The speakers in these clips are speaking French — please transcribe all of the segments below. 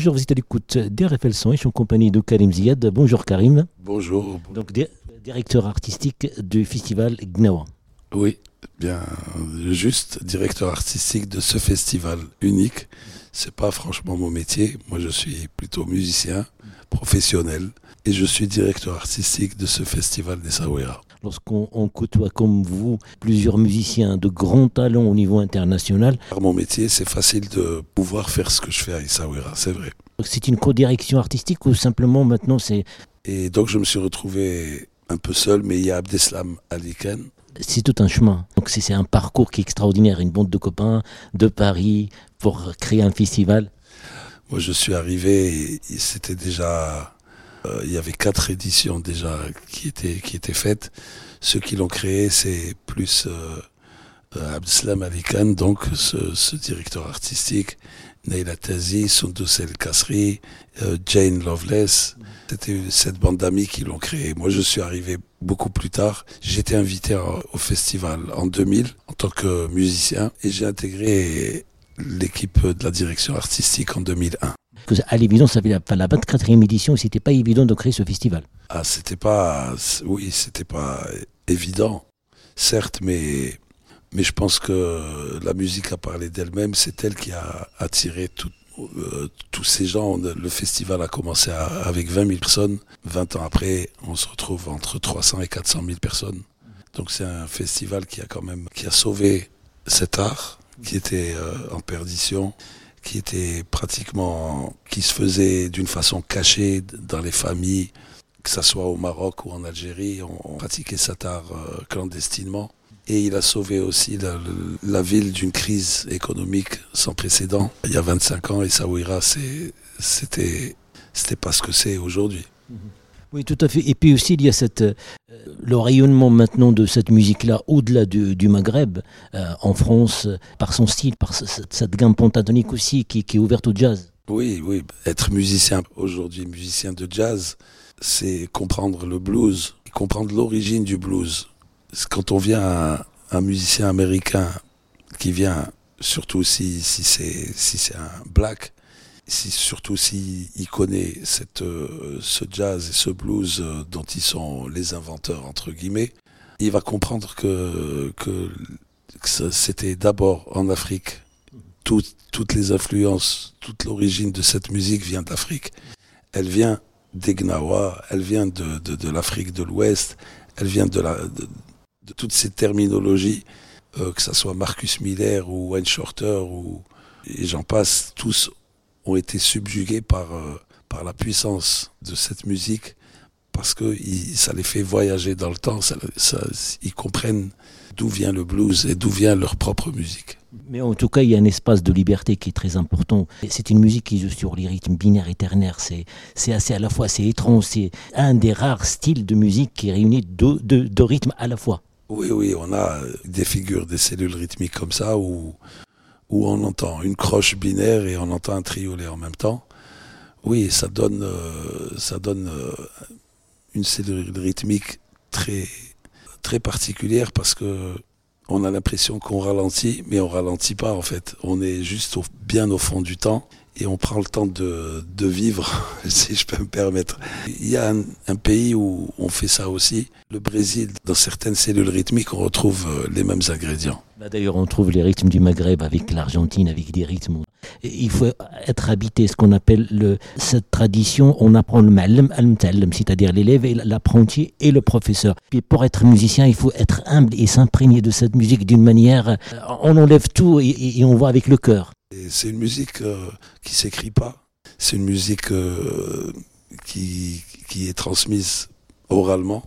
bonjour, vous êtes à l'écoute d'RFL Son, je suis en compagnie de Karim Ziad. Bonjour Karim. Bonjour. Donc directeur artistique du festival Gnawa. Oui, bien juste directeur artistique de ce festival unique. C'est pas franchement mon métier. Moi, je suis plutôt musicien professionnel et je suis directeur artistique de ce festival des Sawera. Lorsqu'on côtoie comme vous plusieurs musiciens de grands talents au niveau international. Mon métier, c'est facile de pouvoir faire ce que je fais à Essaouira, c'est vrai. C'est une co-direction artistique ou simplement maintenant c'est. Et donc je me suis retrouvé un peu seul, mais il y a Abdeslam Aliken. C'est tout un chemin. Donc c'est un parcours qui est extraordinaire, une bande de copains de Paris pour créer un festival. Moi je suis arrivé, c'était déjà euh, il y avait quatre éditions déjà qui étaient, qui étaient faites. Ceux qui l'ont créé, c'est plus euh, euh Abdeslam Ali Khan, donc ce, ce, directeur artistique, Neila Tazi, Sundus El Kasri, euh, Jane Loveless. C'était cette bande d'amis qui l'ont créé. Moi, je suis arrivé beaucoup plus tard. J'étais invité au festival en 2000 en tant que musicien et j'ai intégré l'équipe de la direction artistique en 2001 à l'évidence, ça fait la, 24e édition, c'était pas évident de créer ce festival. Ah, c'était pas, oui, c'était pas évident, certes, mais, mais je pense que la musique a parlé d'elle-même, c'est elle qui a attiré euh, tous ces gens. Le festival a commencé avec 20 000 personnes. 20 ans après, on se retrouve entre 300 et 400 000 personnes. Donc c'est un festival qui a quand même, qui a sauvé cet art qui était euh, en perdition qui était pratiquement, qui se faisait d'une façon cachée dans les familles, que ce soit au Maroc ou en Algérie, on, pratiquait cet art euh, clandestinement. Et il a sauvé aussi la, ville d'une crise économique sans précédent. Il y a 25 ans, et Saouira, c'était, pas ce que c'est aujourd'hui. Mm-hmm. Oui, tout à fait. Et puis aussi, il y a cette, euh, le rayonnement maintenant de cette musique-là au-delà du, Maghreb, euh, en France, par son style, par cette, gamme pentatonique aussi qui, est ouverte au jazz. Oui, oui. Être musicien aujourd'hui, musicien de jazz, c'est comprendre le blues, comprendre l'origine du blues. Quand on vient à un musicien américain qui vient, surtout si, si c'est si un black, surtout s'il connaît euh, ce jazz et ce blues euh, dont ils sont les inventeurs, entre guillemets, il va comprendre que, que, c'était d'abord en Afrique. toutes les influences, toute l'origine de cette musique vient d'Afrique. Elle vient des Gnawa, elle vient de, de, de l'Afrique de l'Ouest, elle vient de, la, de, toutes ces terminologies, euh, que ce soit Marcus Miller ou Wayne Shorter ou et j'en passe, tous ont été subjugués par, euh, par la puissance de cette musique parce que ça les fait voyager dans le temps, ça, ils comprennent d'où vient le blues et d'où vient leur propre musique. Mais en tout cas, il y a un espace de liberté qui est très important. C'est une musique qui joue sur les rythmes binaires et ternaires. C'est assez à la fois, c'est étrange. C'est un des rares styles de musique qui réunit deux, deux rythmes à la fois. Oui, oui, on a des figures, des cellules rythmiques comme ça où où on entend une croche binaire et on entend un triolet en même temps. Oui, ça donne, euh, ça donne euh, une cellule rythmique très, très particulière parce que on a l'impression qu'on ralentit, mais on ralentit pas en fait. On est juste bien au fond du temps et on prend le temps de, de vivre, si je peux me permettre. Il y a un, pays où on fait ça aussi, le Brésil. Dans certaines cellules rythmiques, on retrouve euh, les mêmes ingrédients. Bah, d'ailleurs, on trouve les rythmes du Maghreb avec l'Argentine, avec des rythmes. Il faut être habité, ce qu'on appelle le, cette tradition, on apprend le ma'alem al c'est-à-dire l'élève et l'apprenti et le professeur. Et pour être musicien, il faut être humble et s'imprégner de cette musique d'une manière, euh, on enlève tout et, on voit avec le cœur. C'est une musique euh, qui s'écrit pas. C'est une musique euh, qui, qui est transmise oralement.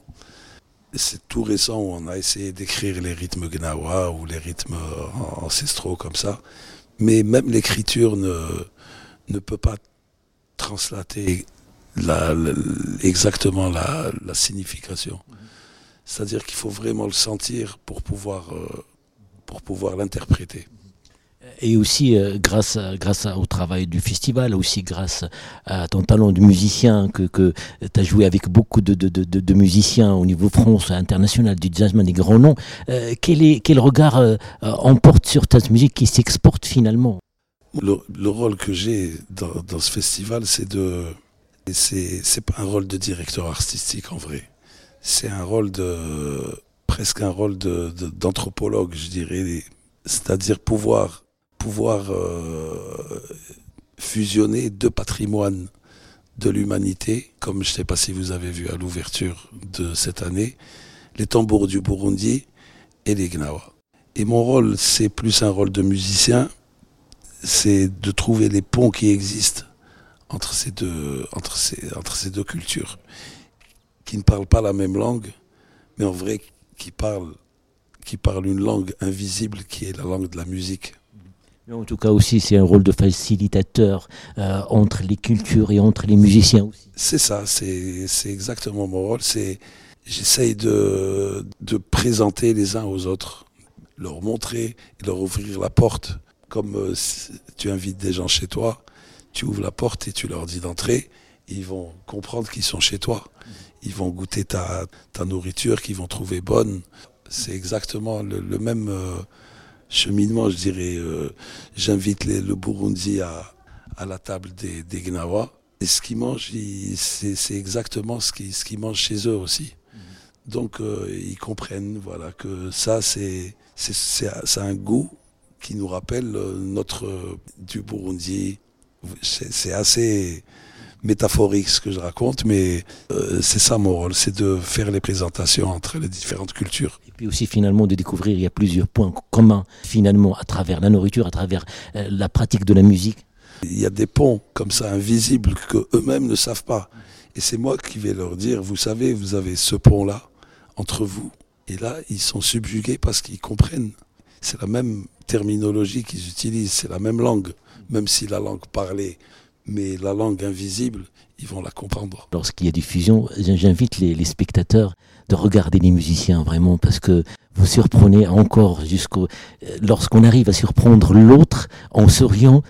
C'est tout récent où on a essayé d'écrire les rythmes gnawa ou les rythmes ancestraux comme ça. Mais même l'écriture ne, peut pas translater la, exactement la, signification. C'est-à-dire qu'il faut vraiment le sentir pour pouvoir, euh, pour pouvoir l'interpréter et aussi euh, grâce, grâce au travail du festival, aussi grâce à ton talent de musicien, que, que tu as joué avec beaucoup de, de, de, musiciens au niveau France, international, du jazzman, des grands noms. Euh, quel, est, quel regard euh, emporte sur ta musique qui s'exporte finalement? Le, rôle que j'ai dans, ce festival, c'est de. C'est pas un rôle de directeur artistique en vrai. C'est un rôle de. presque un rôle d'anthropologue, je dirais. C'est-à-dire pouvoir, pouvoir euh, fusionner deux patrimoines de l'humanité, comme je ne sais pas si vous avez vu à l'ouverture de cette année, les tambours du Burundi et les Gnawa. Et mon rôle, c'est plus un rôle de musicien, c'est de trouver les ponts qui existent entre ces deux, entre ces, entre ces deux cultures, qui ne parlent pas la même langue, mais en vrai qui parlent, qui parlent une langue invisible qui est la langue de la musique. En tout cas aussi, c'est un rôle de facilitateur euh, entre les cultures et entre les musiciens aussi. C'est ça, c'est exactement mon rôle. J'essaye de, de présenter les uns aux autres, leur montrer, leur ouvrir la porte comme euh, tu invites des gens chez toi, tu ouvres la porte et tu leur dis d'entrer, ils vont comprendre qu'ils sont chez toi. Ils vont goûter ta, nourriture qu'ils vont trouver bonne. C'est exactement le, même euh, cheminement, je dirais. Euh, j'invite le Burundi à, la table des, des Gnawa. Et ce qu'ils mangent, c'est exactement ce qu'ils ce mangent chez eux aussi. Donc ils comprennent voilà, que ça, c'est un goût qui nous rappelle euh, notre euh, du Burundi. C'est assez métaphorique ce que je raconte, mais euh, c'est ça mon rôle, c'est de faire les présentations entre les différentes cultures. Puis aussi finalement de découvrir, il y a plusieurs points communs finalement à travers la nourriture, à travers la pratique de la musique. Il y a des ponts comme ça invisibles que eux-mêmes ne savent pas. Et c'est moi qui vais leur dire, vous savez, vous avez ce pont-là entre vous. Et là, ils sont subjugués parce qu'ils comprennent c'est la même terminologie qu'ils utilisent, c'est la même langue, même si la langue parlée, mais la langue invisible, ils vont la comprendre. Lorsqu'il y a diffusion, j'invite les, spectateurs de regarder les musiciens vraiment parce que vous surprenez encore jusqu'au lorsqu'on arrive à surprendre l'autre en souriant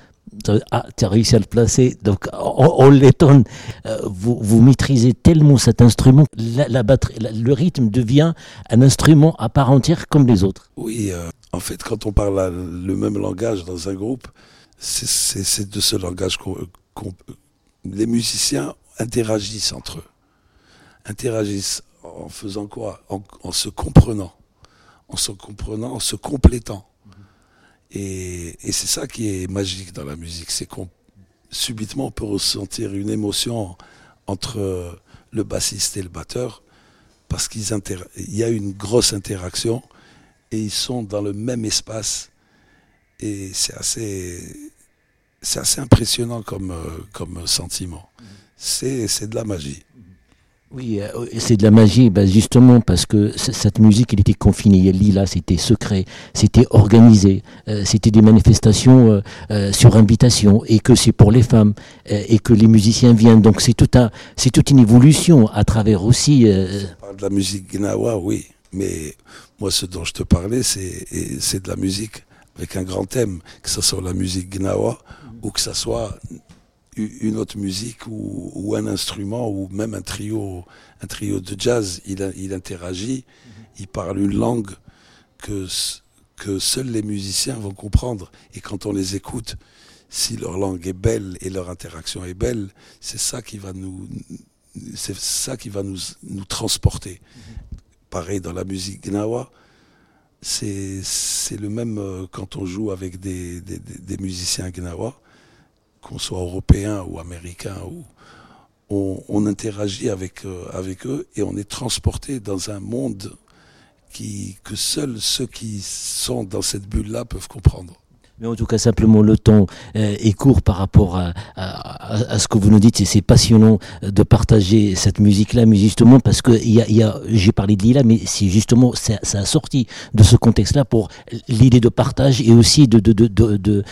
ah, tu as réussi à le placer. Donc, on, l'étonne. Euh, vous, vous, maîtrisez tellement cet instrument, la, batterie, le rythme devient un instrument à part entière comme les autres. Oui, euh, en fait, quand on parle le même langage dans un groupe, c'est de ce langage qu'on. Les musiciens interagissent entre eux. Interagissent en faisant quoi? En se comprenant. En se comprenant, en se complétant. Et, c'est ça qui est magique dans la musique, c'est qu'on subitement on peut ressentir une émotion entre le bassiste et le batteur parce qu'il y a une grosse interaction et ils sont dans le même espace et c'est assez c'est assez impressionnant comme euh, comme sentiment. C'est de la magie. Oui, euh, c'est de la magie, bah, justement parce que cette musique, elle était confinée. Là, c'était secret, c'était organisé, euh, c'était des manifestations euh, sur invitation, et que c'est pour les femmes, et que les musiciens viennent. Donc c'est tout un, c'est toute une évolution à travers aussi. de la musique gnawa, oui, mais moi, ce dont je te parlais, c'est c'est de la musique avec un grand thème, que ce soit la musique gnawa ou que ce soit une autre musique ou, un instrument ou même un trio, un trio de jazz, il, interagit, il parle une langue que, que seuls les musiciens vont comprendre. Et quand on les écoute, si leur langue est belle et leur interaction est belle, c'est ça qui va nous, c'est ça qui va nous, nous transporter. Pareil dans la musique gnawa, c'est le même euh, quand on joue avec des, des, des musiciens gnawa qu'on soit européen ou américain, ou, on, interagit avec, euh, avec eux et on est transporté dans un monde qui, que seuls ceux qui sont dans cette bulle-là peuvent comprendre. Mais en tout cas, simplement, le temps euh, est court par rapport à, à, ce que vous nous dites et c'est passionnant de partager cette musique-là, mais justement parce que y a, y a, j'ai parlé de Lila, mais c'est justement, ça, ça, a sorti de ce contexte-là pour l'idée de partage et aussi de, de, de, de,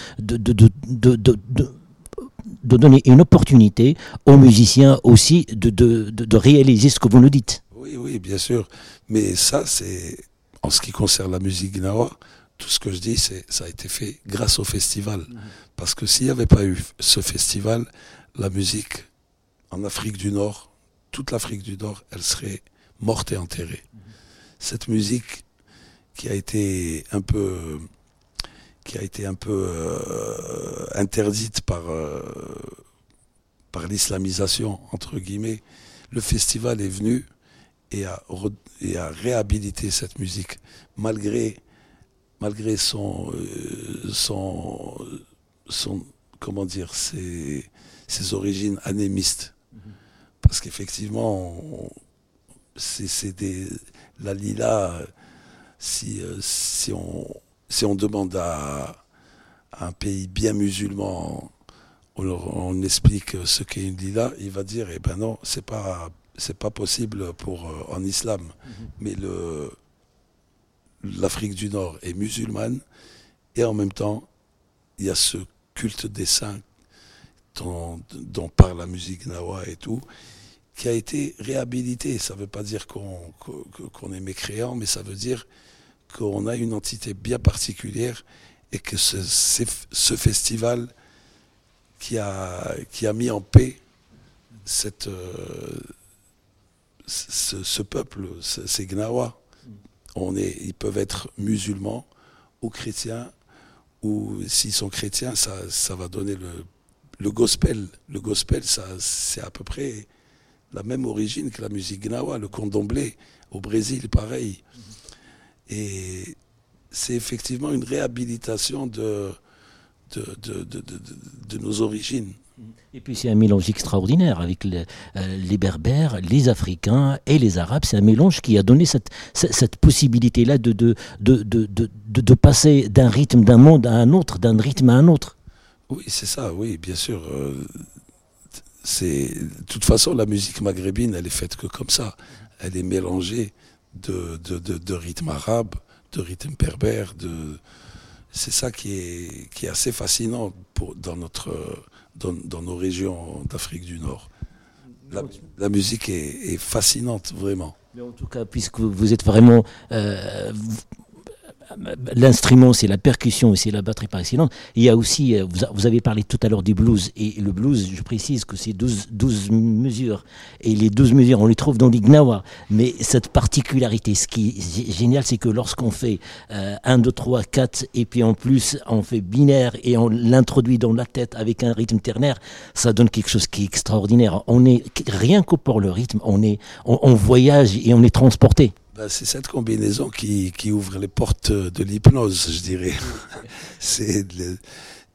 de, donner une opportunité aux musiciens aussi de, de, de, réaliser ce que vous nous dites. Oui, oui, bien sûr. Mais ça, c'est en ce qui concerne la musique gnawa, tout ce que je dis, c'est ça a été fait grâce au festival. Mhm. Parce que s'il n'y avait pas eu ce festival, la musique en Afrique du Nord, toute l'Afrique du Nord, elle serait morte et enterrée. Mhm. Cette musique qui a été un peu qui a été un peu interdite par, par l'islamisation, entre guillemets, le festival est venu et a, et a réhabilité cette musique, malgré, malgré son, son, son, comment dire, ses, ses origines anémistes. Mhm. Parce qu'effectivement, c'est des la lila. Si, si, on, si on demande à, un pays bien musulman, on, on explique ce qu'est une lila, il va dire, eh ben non, c'est pas c'est pas possible pour en islam. Mhm. Mais le l'Afrique du Nord est musulmane et en même temps, il y a ce culte des saints dont, parle la musique nawa et tout, qui a été réhabilité. Ça ne veut pas dire qu'on est mécréant, mais ça veut dire qu'on a une entité bien particulière et que ce, ce festival qui a, mis en paix euh, ce, peuple, ces Gnawa. On est, ils peuvent être musulmans ou chrétiens, ou s'ils sont chrétiens, ça, va donner le, gospel. Le gospel, c'est à peu près la même origine que la musique gnawa, le condomblé au Brésil, pareil. Et c'est effectivement une réhabilitation de, de, de, de, nos origines. Et puis c'est un mélange extraordinaire avec euh, les Berbères, les Africains et les Arabes. C'est un mélange qui a donné cette, cette possibilité-là de, de, de, de, passer d'un rythme d'un monde à un autre, d'un rythme à un autre. Oui, c'est ça, oui, bien sûr. Euh, c'est de toute façon la musique maghrébine, elle est faite que comme ça. Elle est mélangée de, de, de, rythmes arabes, de rythmes berbères. De... C'est ça qui est, qui est assez fascinant pour, dans, notre, dans, dans nos régions d'Afrique du Nord. La, musique est, est, fascinante, vraiment. Mais en tout cas, puisque vous êtes vraiment euh, l'instrument, c'est la percussion et c'est la batterie par excellence. Il y a aussi, euh, vous avez parlé tout à l'heure du blues, et le blues, je précise que c'est 12, 12, mesures, et les 12 mesures, on les trouve dans l'ignawa. Mais cette particularité, ce qui est génial, c'est que lorsqu'on fait 1, 2, 3, 4, et puis en plus, on fait binaire, et on l'introduit dans la tête avec un rythme ternaire, ça donne quelque chose qui est extraordinaire. On est, rien que pour le rythme, on, est, on voyage et on est transporté. Ben, c'est cette combinaison qui, qui, ouvre les portes de l'hypnose, je dirais. c'est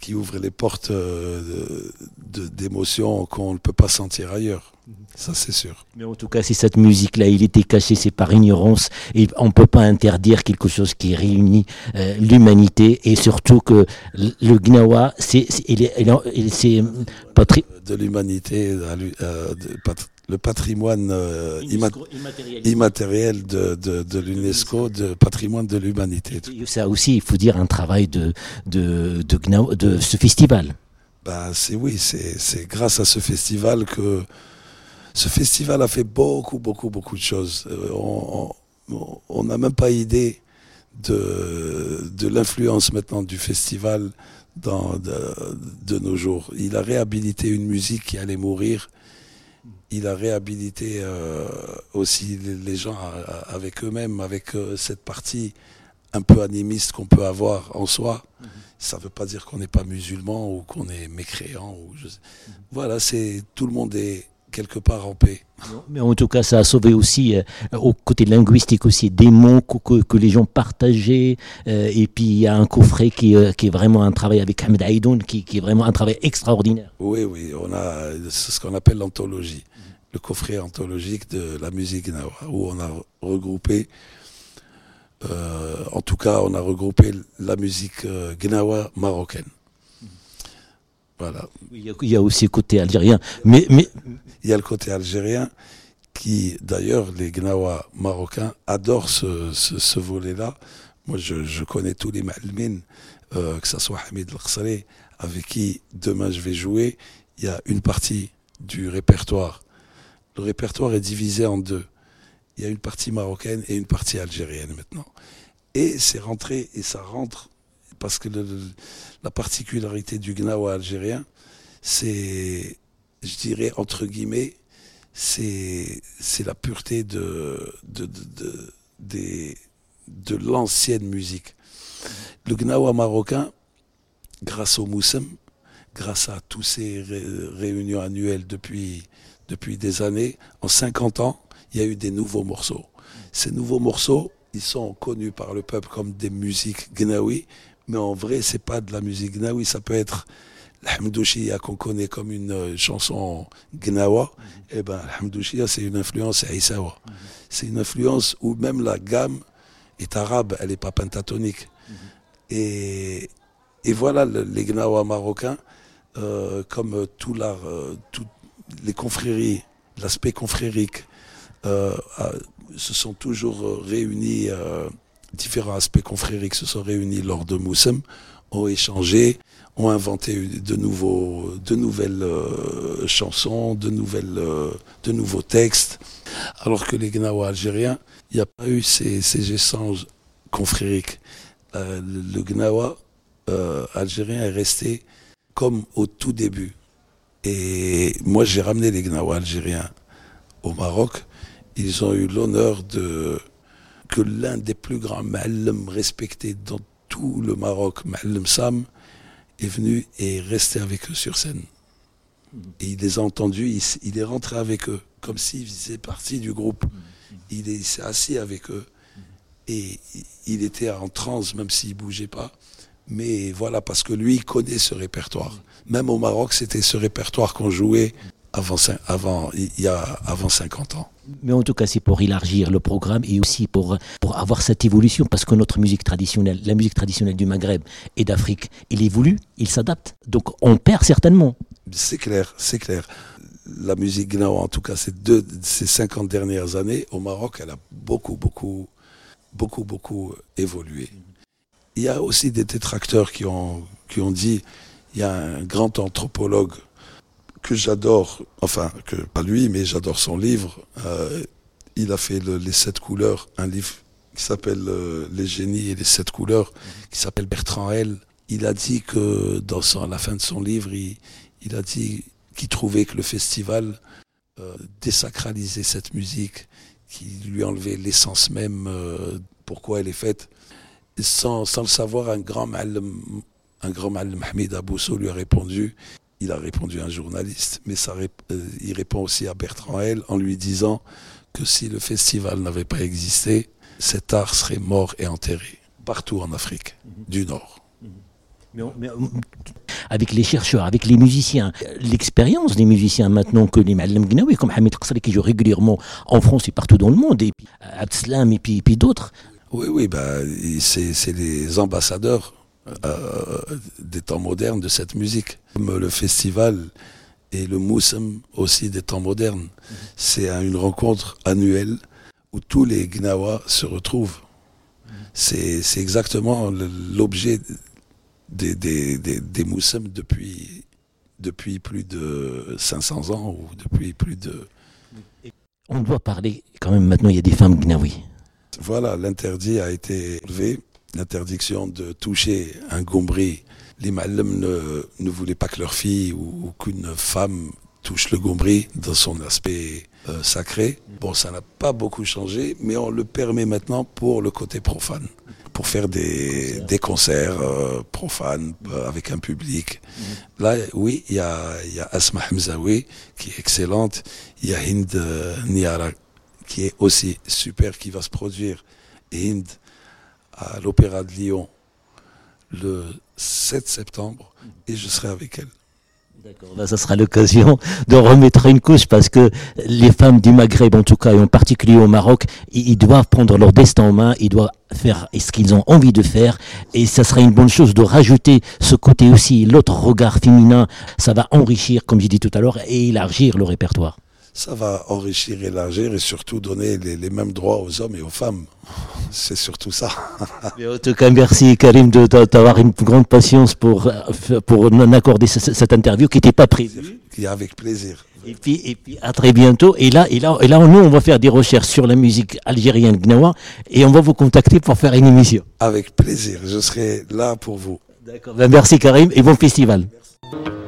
qui ouvre les portes euh, d'émotions qu'on ne peut pas sentir ailleurs. Ça, c'est sûr. Mais en tout cas, si cette musique-là, il était caché, c'est par ignorance. Et on ne peut pas interdire quelque chose qui réunit euh, l'humanité. Et surtout que le Gnawa, c'est. c'est de l'humanité, euh, le patrimoine euh, immatériel. de, l'UNESCO, de patrimoine de l'humanité. Ça aussi, il faut dire un travail de, de, de, ce festival. Bah, c'est oui, c'est grâce à ce festival que ce festival a fait beaucoup, beaucoup, beaucoup de choses. Euh, on n'a même pas idée de, de l'influence maintenant du festival dans, de, de, nos jours. Il a réhabilité une musique qui allait mourir il a réhabilité euh, aussi les, gens avec eux-mêmes, avec euh, cette partie un peu animiste qu'on peut avoir en soi. Mhm. Ça ne veut pas dire qu'on n'est pas musulman ou qu'on est mécréant. Ou mhm. Voilà, c'est tout le monde est quelque part en paix. Mais en tout cas, ça a sauvé aussi, euh, au côté linguistique aussi, des mots que, que, les gens partageaient. et puis, il y a un coffret qui, qui, est vraiment un travail avec Ahmed Aïdoun, qui, qui, est vraiment un travail extraordinaire. Oui, oui, on a ce qu'on appelle l'anthologie le coffret anthologique de la musique gnawa, où on a regroupé, euh, en tout cas, on a regroupé la musique euh, gnawa marocaine. Voilà. Il y, a, aussi le côté algérien. Mais, mais... Il y a le côté algérien qui, d'ailleurs, les gnawa marocains adorent ce, volet-là. Moi, je, connais tous les malmines, euh, que ce soit Hamid El avec qui demain je vais jouer. Il y a une partie du répertoire le répertoire est divisé en deux. Il y a une partie marocaine et une partie algérienne maintenant. Et c'est rentré, et ça rentre, parce que la particularité du gnawa algérien, c'est, je dirais, entre guillemets, c'est, la pureté de, l'ancienne musique. Le gnawa marocain, grâce au Moussem, grâce à tous ces réunions annuelles depuis, depuis des années, en 50 ans, il y a eu des nouveaux morceaux. Ces nouveaux morceaux, ils sont connus par le peuple comme des musiques gnawi, mais en vrai, c'est pas de la musique gnawi, ça peut être l'hamdouchia qu'on connaît comme une euh, chanson gnawa. Et eh ben, l'hamdouchia, c'est une influence aïsawa. C'est une influence où même la gamme est arabe, elle n'est pas pentatonique. Et, voilà les gnawa marocains, euh, comme tout l'art, euh, toutes les confréries, l'aspect confrérique, se sont toujours réunis, différents aspects confrériques se sont réunis lors de Moussem, ont échangé, ont inventé de, nouveaux, de nouvelles euh, chansons, de, nouvelles, euh, de nouveaux textes. Alors que les Gnawa algériens, il n'y a pas eu ces, ces échanges confrériques. Euh, le, Gnawa algérien est resté comme au tout début. Et moi, j'ai ramené les Gnawa algériens au Maroc. Ils ont eu l'honneur de que l'un des plus grands ma'allem respectés dans tout le Maroc, Ma'allem Sam, est venu et est resté avec eux sur scène. Et il les a entendus, il, est rentré avec eux, comme s'il faisait partie du groupe. Il s'est assis avec eux. Et il était en transe, même s'il bougeait pas. Mais voilà, parce que lui, il connaît ce répertoire. Même au Maroc, c'était ce répertoire qu'on jouait avant, avant, il y a, avant 50 ans. Mais en tout cas, c'est pour élargir le programme et aussi pour, pour avoir cette évolution, parce que notre musique traditionnelle, la musique traditionnelle du Maghreb et d'Afrique, il évolue, il s'adapte. Donc on perd certainement. C'est clair, c'est clair. La musique gnawa, en tout cas, ces, deux, ces 50 dernières années, au Maroc, elle a beaucoup, beaucoup, beaucoup, beaucoup évolué. Il y a aussi des détracteurs qui ont, qui ont dit, il y a un grand anthropologue que j'adore, enfin, que pas lui, mais j'adore son livre. Euh, il a fait Les Sept Couleurs, un livre qui s'appelle euh, Les Génies et les Sept Couleurs, qui s'appelle Bertrand L. Il a dit que dans à la fin de son livre, il, a dit qu'il trouvait que le festival euh, désacralisait cette musique, qui lui enlevait l'essence même, pourquoi elle est faite. Sans, sans le savoir, un grand mal, un grand mal, Mahmoud Abousso lui a répondu il a répondu à un journaliste, mais ça, euh, il répond aussi à Bertrand L en lui disant que si le festival n'avait pas existé, cet art serait mort et enterré partout en Afrique mhm. du Nord. Mhm. Mais, avec les chercheurs, avec les musiciens, l'expérience des musiciens maintenant que les Malem Gnawi, comme Hamid Qasri qui joue régulièrement en France et partout dans le monde, et puis Abdeslam et puis, puis d'autres. Oui, oui, bah, c'est les ambassadeurs euh, des temps modernes de cette musique. Comme le festival et le Moussem aussi des temps modernes. C'est une rencontre annuelle où tous les Gnawa se retrouvent. C'est exactement l'objet des, des, des, Moussem depuis, depuis plus de 500 ans ou depuis plus de... On doit parler quand même maintenant, il y a des femmes Gnawi. Voilà, l'interdit a été levé l'interdiction de toucher un gombri. Les malem ne, ne voulaient pas que leur fille ou, qu'une femme touche le gombri dans son aspect euh, sacré. Bon, ça n'a pas beaucoup changé, mais on le permet maintenant pour le côté profane, pour faire des, des concerts euh, profanes euh, avec un public. Là, oui, il y a, y a Asma Hamzaoui qui est excellente, il y a Hind Niara qui est aussi super, qui va se produire. Hind, à l'Opéra de Lyon le 7 septembre et je serai avec elle. D'accord, ça sera l'occasion de remettre une couche parce que les femmes du Maghreb, en tout cas, et en particulier au Maroc, ils doivent prendre leur destin en main, ils doivent faire ce qu'ils ont envie de faire et ça serait une bonne chose de rajouter ce côté aussi, l'autre regard féminin, ça va enrichir, comme j'ai dit tout à l'heure, et élargir le répertoire ça va enrichir, élargir et surtout donner les, mêmes droits aux hommes et aux femmes. C'est surtout ça. en tout cas, merci Karim d'avoir une grande patience pour, pour accorder cette interview qui n'était pas prévue. Avec plaisir. Et puis, et puis à très bientôt. Et là, et là, et là, nous, on va faire des recherches sur la musique algérienne gnawa et on va vous contacter pour faire une émission. Avec plaisir, je serai là pour vous. D'accord. Ben, merci Karim et bon festival. Merci.